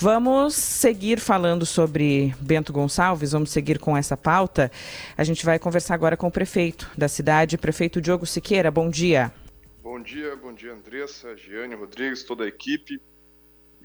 Vamos seguir falando sobre Bento Gonçalves, vamos seguir com essa pauta. A gente vai conversar agora com o prefeito da cidade, prefeito Diogo Siqueira. Bom dia. Bom dia, bom dia Andressa, Giane Rodrigues, toda a equipe.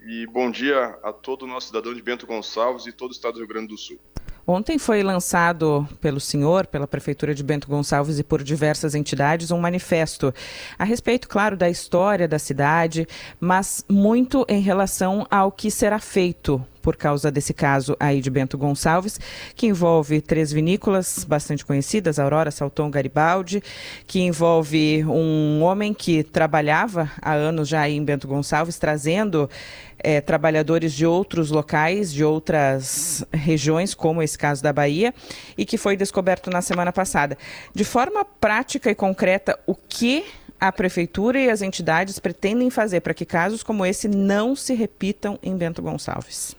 E bom dia a todo o nosso cidadão de Bento Gonçalves e todo o estado do Rio Grande do Sul. Ontem foi lançado pelo senhor, pela Prefeitura de Bento Gonçalves e por diversas entidades um manifesto a respeito, claro, da história da cidade, mas muito em relação ao que será feito por causa desse caso aí de Bento Gonçalves, que envolve três vinícolas bastante conhecidas, Aurora, Salton, Garibaldi, que envolve um homem que trabalhava há anos já em Bento Gonçalves, trazendo é, trabalhadores de outros locais, de outras regiões, como esse caso da Bahia, e que foi descoberto na semana passada. De forma prática e concreta, o que a prefeitura e as entidades pretendem fazer para que casos como esse não se repitam em Bento Gonçalves?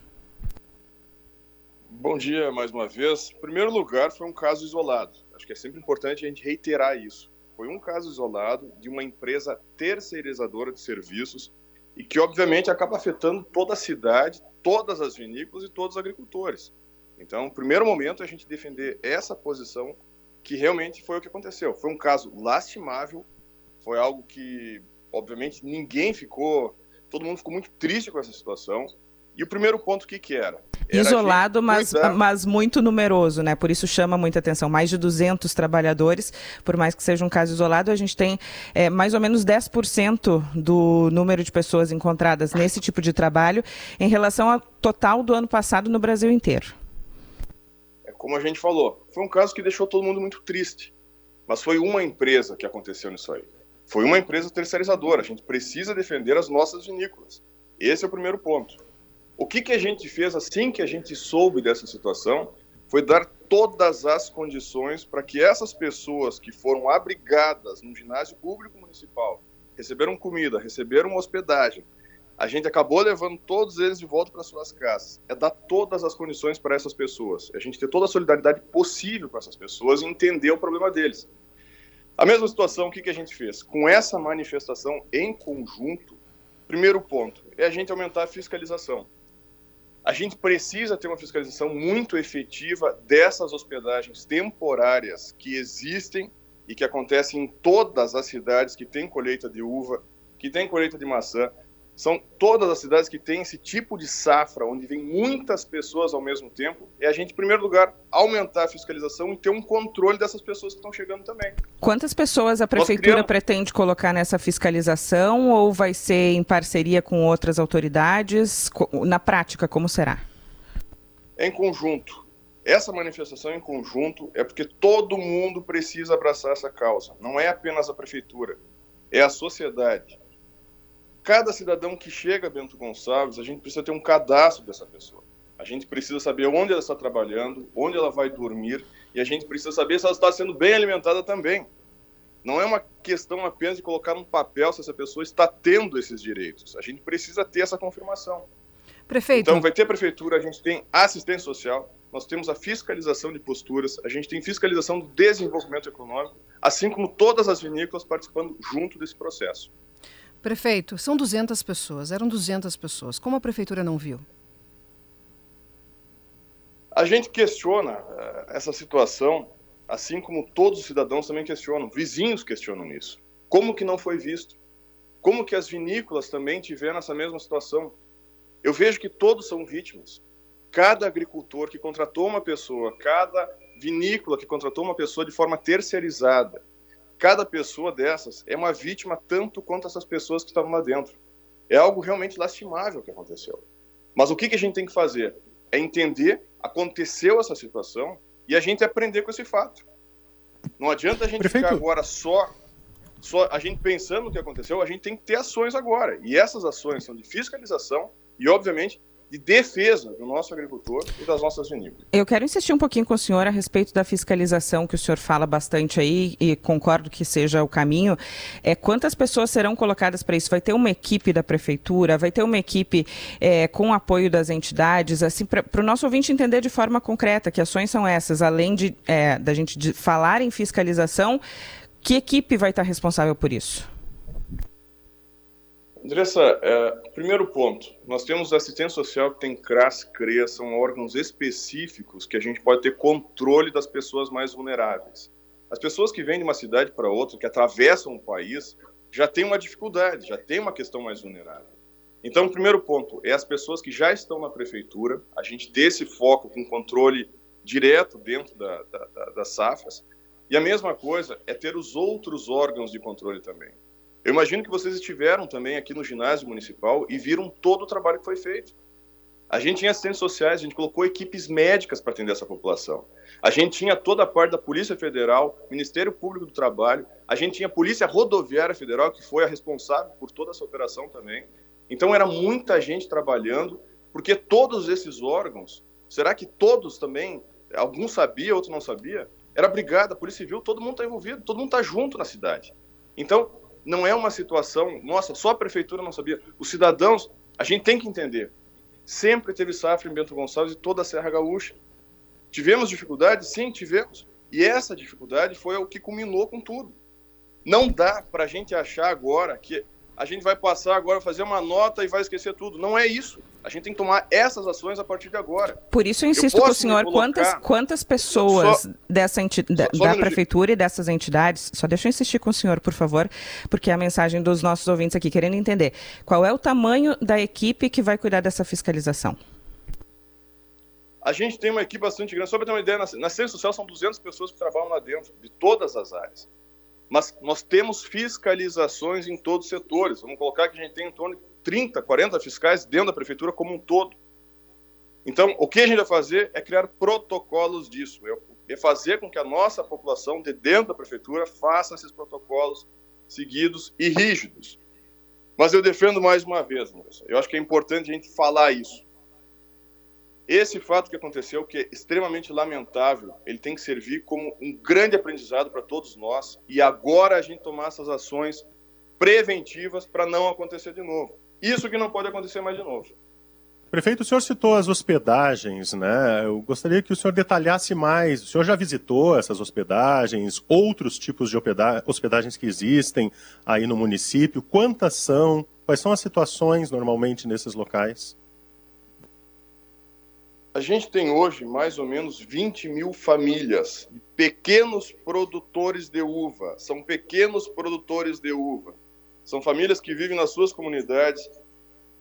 Bom dia mais uma vez. Em primeiro lugar, foi um caso isolado. Acho que é sempre importante a gente reiterar isso. Foi um caso isolado de uma empresa terceirizadora de serviços e que, obviamente, acaba afetando toda a cidade, todas as vinícolas e todos os agricultores. Então, primeiro momento, a gente defender essa posição que realmente foi o que aconteceu. Foi um caso lastimável, foi algo que, obviamente, ninguém ficou, todo mundo ficou muito triste com essa situação. E o primeiro ponto, o que, que era? era Isolado, mas, mas muito numeroso, né? Por isso chama muita atenção. Mais de 200 trabalhadores, por mais que seja um caso isolado, a gente tem é, mais ou menos 10% do número de pessoas encontradas nesse tipo de trabalho em relação ao total do ano passado no Brasil inteiro. É como a gente falou, foi um caso que deixou todo mundo muito triste. Mas foi uma empresa que aconteceu nisso aí. Foi uma empresa terceirizadora. A gente precisa defender as nossas vinícolas. Esse é o primeiro ponto. O que, que a gente fez assim que a gente soube dessa situação foi dar todas as condições para que essas pessoas que foram abrigadas no ginásio público municipal, receberam comida, receberam hospedagem, a gente acabou levando todos eles de volta para suas casas. É dar todas as condições para essas pessoas. É a gente ter toda a solidariedade possível com essas pessoas e entender o problema deles. A mesma situação, o que, que a gente fez? Com essa manifestação em conjunto, primeiro ponto é a gente aumentar a fiscalização. A gente precisa ter uma fiscalização muito efetiva dessas hospedagens temporárias que existem e que acontecem em todas as cidades que têm colheita de uva, que têm colheita de maçã, são todas as cidades que têm esse tipo de safra, onde vem muitas pessoas ao mesmo tempo, é a gente, em primeiro lugar, aumentar a fiscalização e ter um controle dessas pessoas que estão chegando também. Quantas pessoas a prefeitura criamos... pretende colocar nessa fiscalização ou vai ser em parceria com outras autoridades? Na prática, como será? Em conjunto. Essa manifestação em conjunto é porque todo mundo precisa abraçar essa causa. Não é apenas a prefeitura, é a sociedade cada cidadão que chega a Bento Gonçalves, a gente precisa ter um cadastro dessa pessoa. A gente precisa saber onde ela está trabalhando, onde ela vai dormir, e a gente precisa saber se ela está sendo bem alimentada também. Não é uma questão apenas de colocar um papel se essa pessoa está tendo esses direitos. A gente precisa ter essa confirmação. Prefeito. Então, vai ter a prefeitura, a gente tem assistência social, nós temos a fiscalização de posturas, a gente tem fiscalização do desenvolvimento econômico, assim como todas as vinícolas participando junto desse processo. Prefeito, são 200 pessoas, eram 200 pessoas. Como a prefeitura não viu? A gente questiona uh, essa situação, assim como todos os cidadãos também questionam, vizinhos questionam isso. Como que não foi visto? Como que as vinícolas também tiveram essa mesma situação? Eu vejo que todos são vítimas. Cada agricultor que contratou uma pessoa, cada vinícola que contratou uma pessoa de forma terceirizada, cada pessoa dessas é uma vítima tanto quanto essas pessoas que estavam lá dentro. É algo realmente lastimável que aconteceu. Mas o que, que a gente tem que fazer? É entender, aconteceu essa situação e a gente aprender com esse fato. Não adianta a gente Prefeito. ficar agora só, só a gente pensando no que aconteceu, a gente tem que ter ações agora. E essas ações são de fiscalização e, obviamente, de defesa do nosso agricultor e das nossas vinícolas. Eu quero insistir um pouquinho com o senhor a respeito da fiscalização que o senhor fala bastante aí e concordo que seja o caminho. É quantas pessoas serão colocadas para isso? Vai ter uma equipe da prefeitura? Vai ter uma equipe é, com apoio das entidades? Assim, para o nosso ouvinte entender de forma concreta que ações são essas, além de é, da gente de falar em fiscalização, que equipe vai estar responsável por isso? Andressa, é, primeiro ponto, nós temos assistência social que tem CRAS, CREA, são órgãos específicos que a gente pode ter controle das pessoas mais vulneráveis. As pessoas que vêm de uma cidade para outra, que atravessam o país, já têm uma dificuldade, já tem uma questão mais vulnerável. Então, o primeiro ponto é as pessoas que já estão na prefeitura, a gente ter esse foco com controle direto dentro da, da, da, das safras, e a mesma coisa é ter os outros órgãos de controle também. Eu imagino que vocês estiveram também aqui no ginásio municipal e viram todo o trabalho que foi feito. A gente tinha assistentes sociais, a gente colocou equipes médicas para atender essa população. A gente tinha toda a parte da Polícia Federal, Ministério Público do Trabalho, a gente tinha a Polícia Rodoviária Federal, que foi a responsável por toda essa operação também. Então era muita gente trabalhando, porque todos esses órgãos, será que todos também, alguns sabia, outros não sabia? Era brigada, Polícia Civil, todo mundo está envolvido, todo mundo está junto na cidade. Então, não é uma situação, nossa, só a prefeitura não sabia. Os cidadãos, a gente tem que entender. Sempre teve safra em Bento Gonçalves e toda a Serra Gaúcha. Tivemos dificuldade? Sim, tivemos. E essa dificuldade foi o que culminou com tudo. Não dá para a gente achar agora que a gente vai passar agora, fazer uma nota e vai esquecer tudo. Não é isso. A gente tem que tomar essas ações a partir de agora. Por isso eu insisto eu com o senhor, quantas, quantas pessoas só, dessa da, só da prefeitura e dessas entidades, só deixa eu insistir com o senhor, por favor, porque é a mensagem dos nossos ouvintes aqui querendo entender. Qual é o tamanho da equipe que vai cuidar dessa fiscalização? A gente tem uma equipe bastante grande. Só para ter uma ideia, na, na Ciência Social são 200 pessoas que trabalham lá dentro, de todas as áreas. Mas nós temos fiscalizações em todos os setores. Vamos colocar que a gente tem em torno de 30, 40 fiscais dentro da prefeitura como um todo. Então, o que a gente vai fazer é criar protocolos disso, é fazer com que a nossa população de dentro da prefeitura faça esses protocolos seguidos e rígidos. Mas eu defendo mais uma vez, eu acho que é importante a gente falar isso. Esse fato que aconteceu, que é extremamente lamentável, ele tem que servir como um grande aprendizado para todos nós e agora a gente tomar essas ações preventivas para não acontecer de novo. Isso que não pode acontecer mais de novo. Prefeito, o senhor citou as hospedagens, né? Eu gostaria que o senhor detalhasse mais. O senhor já visitou essas hospedagens, outros tipos de hospedagens que existem aí no município? Quantas são? Quais são as situações normalmente nesses locais? A gente tem hoje mais ou menos 20 mil famílias, pequenos produtores de uva. São pequenos produtores de uva. São famílias que vivem nas suas comunidades,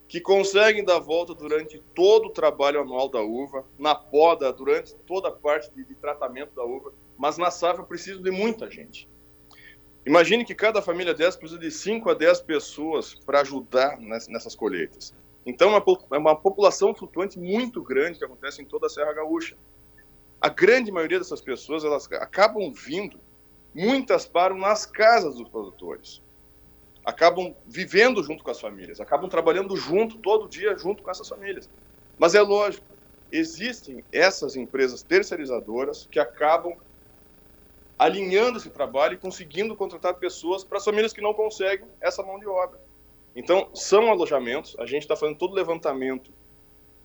que conseguem dar volta durante todo o trabalho anual da uva, na poda, durante toda a parte de, de tratamento da uva, mas na safra precisam de muita gente. Imagine que cada família dessa precisa de 5 a 10 pessoas para ajudar nessas colheitas. Então, é uma população flutuante muito grande que acontece em toda a Serra Gaúcha. A grande maioria dessas pessoas, elas acabam vindo, muitas param nas casas dos produtores. Acabam vivendo junto com as famílias, acabam trabalhando junto, todo dia, junto com essas famílias. Mas é lógico, existem essas empresas terceirizadoras que acabam alinhando esse trabalho e conseguindo contratar pessoas para as famílias que não conseguem essa mão de obra. Então, são alojamentos, a gente está fazendo todo o levantamento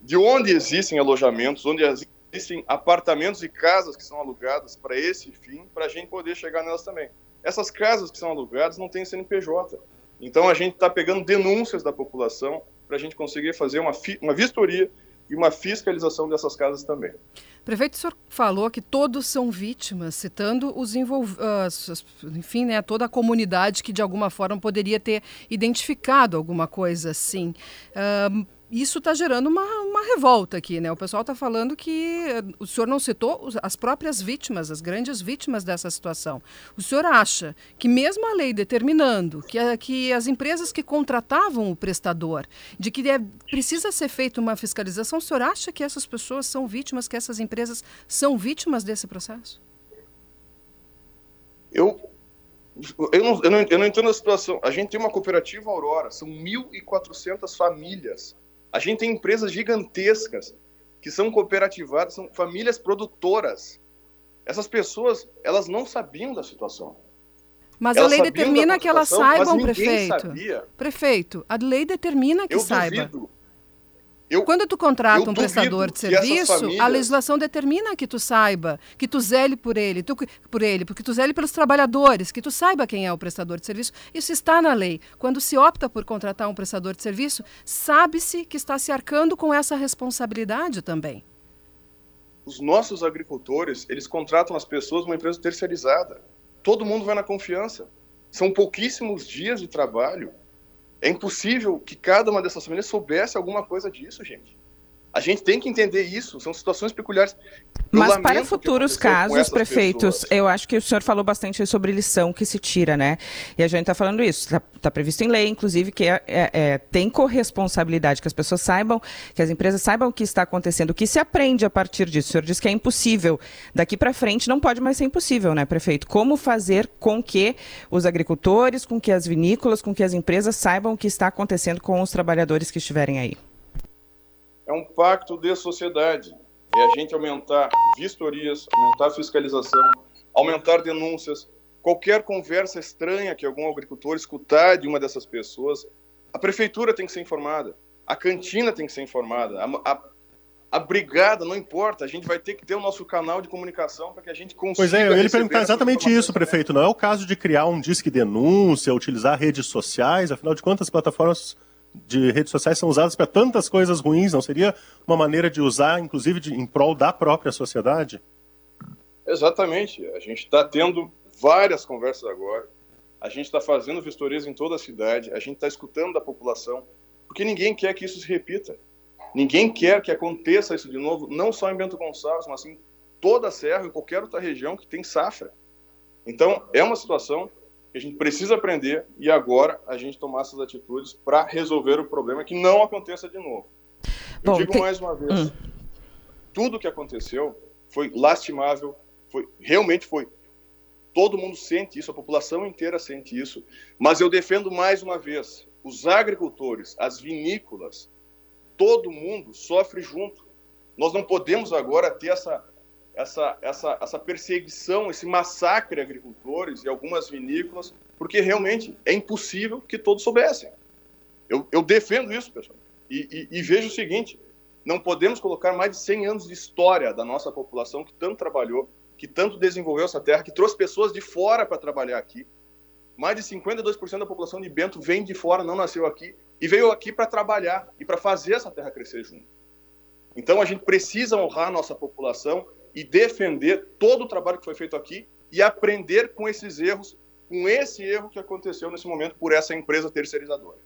de onde existem alojamentos, onde existem apartamentos e casas que são alugadas para esse fim, para a gente poder chegar nelas também. Essas casas que são alugadas não têm CNPJ. Então, a gente está pegando denúncias da população para a gente conseguir fazer uma, uma vistoria e uma fiscalização dessas casas também. Prefeito, o senhor falou que todos são vítimas, citando os envolvidos, enfim, né, toda a comunidade que de alguma forma poderia ter identificado alguma coisa assim. Uh, isso está gerando uma, uma revolta aqui, né? O pessoal está falando que o senhor não citou as próprias vítimas, as grandes vítimas dessa situação. O senhor acha que mesmo a lei determinando que, que as empresas que contratavam o prestador, de que é, precisa ser feita uma fiscalização, o senhor acha que essas pessoas são vítimas, que essas empresas são vítimas desse processo? Eu eu não, eu, não, eu não entendo a situação. A gente tem uma cooperativa Aurora, são 1.400 famílias a gente tem empresas gigantescas que são cooperativadas, são famílias produtoras. Essas pessoas, elas não sabiam da situação. Mas elas a lei determina que elas saibam, prefeito. Sabia. Prefeito, a lei determina que Eu saiba. Duvido. Eu, Quando tu contrata um prestador de serviço, famílias... a legislação determina que tu saiba, que tu zele por ele, tu, por ele, porque tu zele pelos trabalhadores, que tu saiba quem é o prestador de serviço. Isso está na lei. Quando se opta por contratar um prestador de serviço, sabe-se que está se arcando com essa responsabilidade também. Os nossos agricultores, eles contratam as pessoas numa empresa terceirizada. Todo mundo vai na confiança. São pouquíssimos dias de trabalho é impossível que cada uma dessas famílias soubesse alguma coisa disso, gente. A gente tem que entender isso, são situações peculiares. Mas para futuros casos, prefeitos, pessoas. eu acho que o senhor falou bastante sobre lição que se tira, né? E a gente está falando isso, está tá previsto em lei, inclusive, que é, é, é, tem corresponsabilidade, que as pessoas saibam, que as empresas saibam o que está acontecendo, o que se aprende a partir disso. O senhor diz que é impossível. Daqui para frente não pode mais ser impossível, né, prefeito? Como fazer com que os agricultores, com que as vinícolas, com que as empresas saibam o que está acontecendo com os trabalhadores que estiverem aí? É um pacto de sociedade. É a gente aumentar vistorias, aumentar fiscalização, aumentar denúncias. Qualquer conversa estranha que algum agricultor escutar de uma dessas pessoas, a prefeitura tem que ser informada, a cantina tem que ser informada, a, a, a brigada, não importa, a gente vai ter que ter o nosso canal de comunicação para que a gente consiga. Pois é, eu ia perguntar exatamente isso, prefeito. Não é o caso de criar um disque denúncia, utilizar redes sociais, afinal de contas, as plataformas de redes sociais são usadas para tantas coisas ruins, não seria uma maneira de usar, inclusive, de, em prol da própria sociedade? Exatamente. A gente está tendo várias conversas agora. A gente está fazendo vistorias em toda a cidade. A gente está escutando da população, porque ninguém quer que isso se repita. Ninguém quer que aconteça isso de novo, não só em Bento Gonçalves, mas em toda a Serra, em qualquer outra região que tem safra. Então, é uma situação que a gente precisa aprender e agora a gente tomar essas atitudes para resolver o problema que não aconteça de novo. Eu Bom, digo tem... mais uma vez, hum. tudo que aconteceu foi lastimável, foi realmente foi. Todo mundo sente isso, a população inteira sente isso, mas eu defendo mais uma vez, os agricultores, as vinícolas, todo mundo sofre junto. Nós não podemos agora ter essa essa, essa, essa perseguição, esse massacre a agricultores e algumas vinícolas, porque realmente é impossível que todos soubessem. Eu, eu defendo isso, pessoal. E, e, e, vejo o seguinte: não podemos colocar mais de 100 anos de história da nossa população que tanto trabalhou, que tanto desenvolveu essa terra, que trouxe pessoas de fora para trabalhar aqui. Mais de 52% da população de Bento vem de fora, não nasceu aqui, e veio aqui para trabalhar e para fazer essa terra crescer junto. Então a gente precisa honrar a nossa população e defender todo o trabalho que foi feito aqui e aprender com esses erros, com esse erro que aconteceu nesse momento por essa empresa terceirizadora.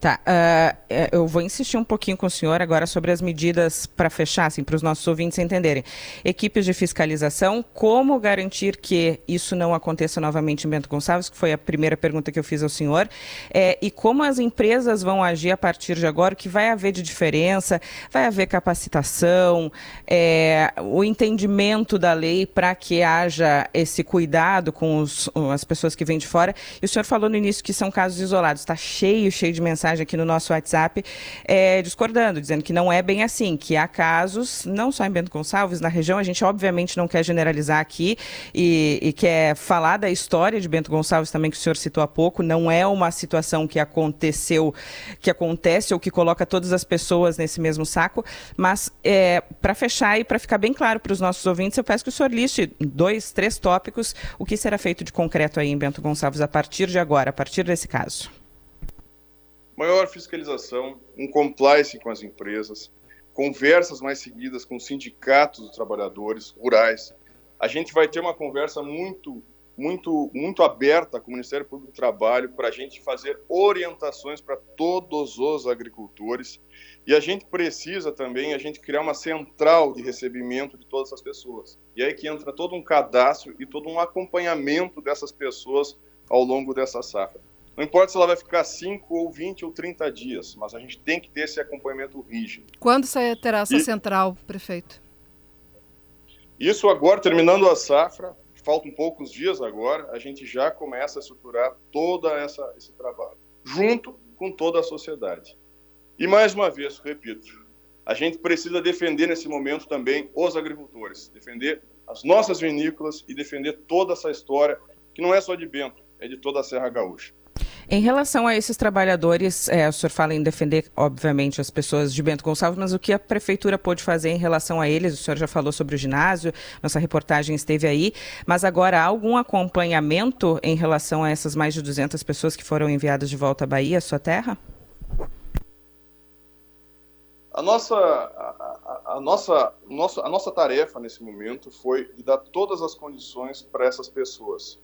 Tá, uh, eu vou insistir um pouquinho com o senhor agora sobre as medidas para fechar, assim, para os nossos ouvintes entenderem. Equipes de fiscalização, como garantir que isso não aconteça novamente em Bento Gonçalves, que foi a primeira pergunta que eu fiz ao senhor, é, e como as empresas vão agir a partir de agora, o que vai haver de diferença, vai haver capacitação, é, o entendimento da lei para que haja esse cuidado com os, as pessoas que vêm de fora. E o senhor falou no início que são casos isolados, está cheio, cheio de mensagens mensagem aqui no nosso WhatsApp é, discordando, dizendo que não é bem assim, que há casos, não só em Bento Gonçalves, na região, a gente obviamente não quer generalizar aqui e, e quer falar da história de Bento Gonçalves também, que o senhor citou há pouco, não é uma situação que aconteceu, que acontece ou que coloca todas as pessoas nesse mesmo saco, mas é, para fechar e para ficar bem claro para os nossos ouvintes, eu peço que o senhor liste dois, três tópicos, o que será feito de concreto aí em Bento Gonçalves a partir de agora, a partir desse caso maior fiscalização, um compliance com as empresas, conversas mais seguidas com sindicatos dos trabalhadores rurais. A gente vai ter uma conversa muito, muito, muito aberta com o Ministério Público do Trabalho para a gente fazer orientações para todos os agricultores. E a gente precisa também a gente criar uma central de recebimento de todas essas pessoas. E aí que entra todo um cadastro e todo um acompanhamento dessas pessoas ao longo dessa safra. Não importa se ela vai ficar 5 ou 20 ou 30 dias, mas a gente tem que ter esse acompanhamento rígido. Quando você terá essa e... central, prefeito? Isso agora, terminando a safra, faltam poucos dias agora, a gente já começa a estruturar todo esse trabalho, junto com toda a sociedade. E mais uma vez, repito, a gente precisa defender nesse momento também os agricultores, defender as nossas vinícolas e defender toda essa história, que não é só de Bento, é de toda a Serra Gaúcha. Em relação a esses trabalhadores, é, o senhor fala em defender, obviamente, as pessoas de Bento Gonçalves, mas o que a prefeitura pôde fazer em relação a eles? O senhor já falou sobre o ginásio, nossa reportagem esteve aí, mas agora há algum acompanhamento em relação a essas mais de 200 pessoas que foram enviadas de volta à Bahia, à sua terra? A nossa, a, a, a, nossa, a nossa tarefa nesse momento foi de dar todas as condições para essas pessoas.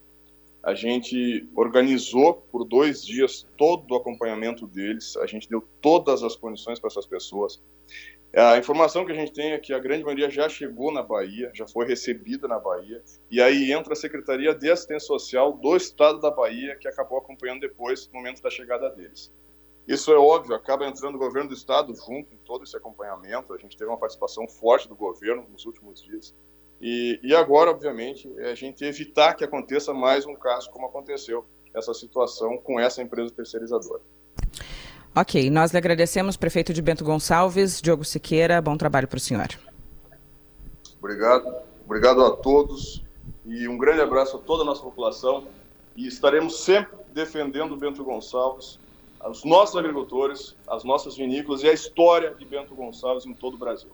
A gente organizou por dois dias todo o acompanhamento deles, a gente deu todas as condições para essas pessoas. A informação que a gente tem é que a grande maioria já chegou na Bahia, já foi recebida na Bahia, e aí entra a Secretaria de Assistência Social do Estado da Bahia, que acabou acompanhando depois, no momento da chegada deles. Isso é óbvio, acaba entrando o governo do estado junto em todo esse acompanhamento. A gente teve uma participação forte do governo nos últimos dias. E, e agora, obviamente, é a gente evitar que aconteça mais um caso como aconteceu essa situação com essa empresa terceirizadora. Ok, nós lhe agradecemos, prefeito de Bento Gonçalves, Diogo Siqueira. Bom trabalho para o senhor. Obrigado, obrigado a todos e um grande abraço a toda a nossa população. E estaremos sempre defendendo Bento Gonçalves os nossos agricultores, as nossas vinícolas e a história de Bento Gonçalves em todo o Brasil.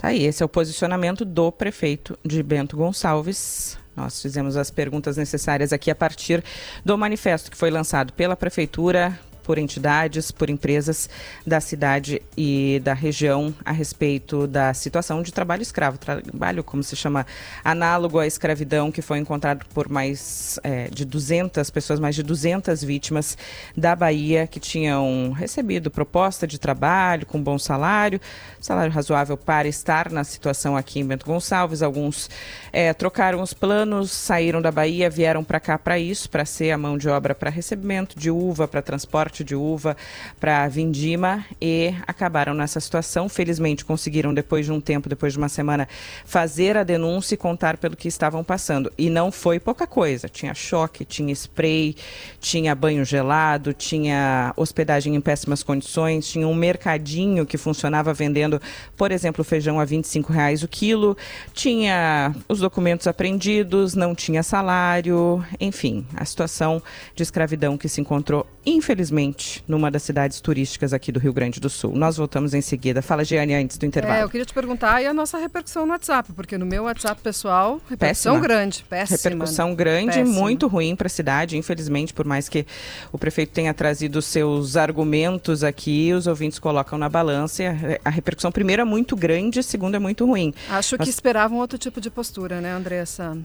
Tá aí, esse é o posicionamento do prefeito de Bento Gonçalves. Nós fizemos as perguntas necessárias aqui a partir do manifesto que foi lançado pela prefeitura, por entidades, por empresas da cidade e da região a respeito da situação de trabalho escravo, trabalho como se chama análogo à escravidão que foi encontrado por mais é, de 200 pessoas, mais de 200 vítimas da Bahia que tinham recebido proposta de trabalho com bom salário, salário razoável para estar na situação aqui em Bento Gonçalves. Alguns é, trocaram os planos, saíram da Bahia, vieram para cá para isso, para ser a mão de obra para recebimento de uva, para transporte de uva para vindima e acabaram nessa situação. Felizmente conseguiram, depois de um tempo, depois de uma semana, fazer a denúncia e contar pelo que estavam passando. E não foi pouca coisa. Tinha choque, tinha spray, tinha banho gelado, tinha hospedagem em péssimas condições, tinha um mercadinho que funcionava vendendo, por exemplo, feijão a 25 reais o quilo, tinha os documentos apreendidos, não tinha salário, enfim, a situação de escravidão que se encontrou, infelizmente, numa das cidades turísticas aqui do Rio Grande do Sul. Nós voltamos em seguida. Fala, Giane, antes do intervalo. É, eu queria te perguntar e a nossa repercussão no WhatsApp, porque no meu WhatsApp pessoal, repercussão péssima. grande, péssima. Repercussão grande, péssima. muito ruim para a cidade, infelizmente, por mais que o prefeito tenha trazido seus argumentos aqui, os ouvintes colocam na balança. A repercussão, primeiro, é muito grande, segundo, é muito ruim. Acho Mas... que esperavam outro tipo de postura, né, Andressa?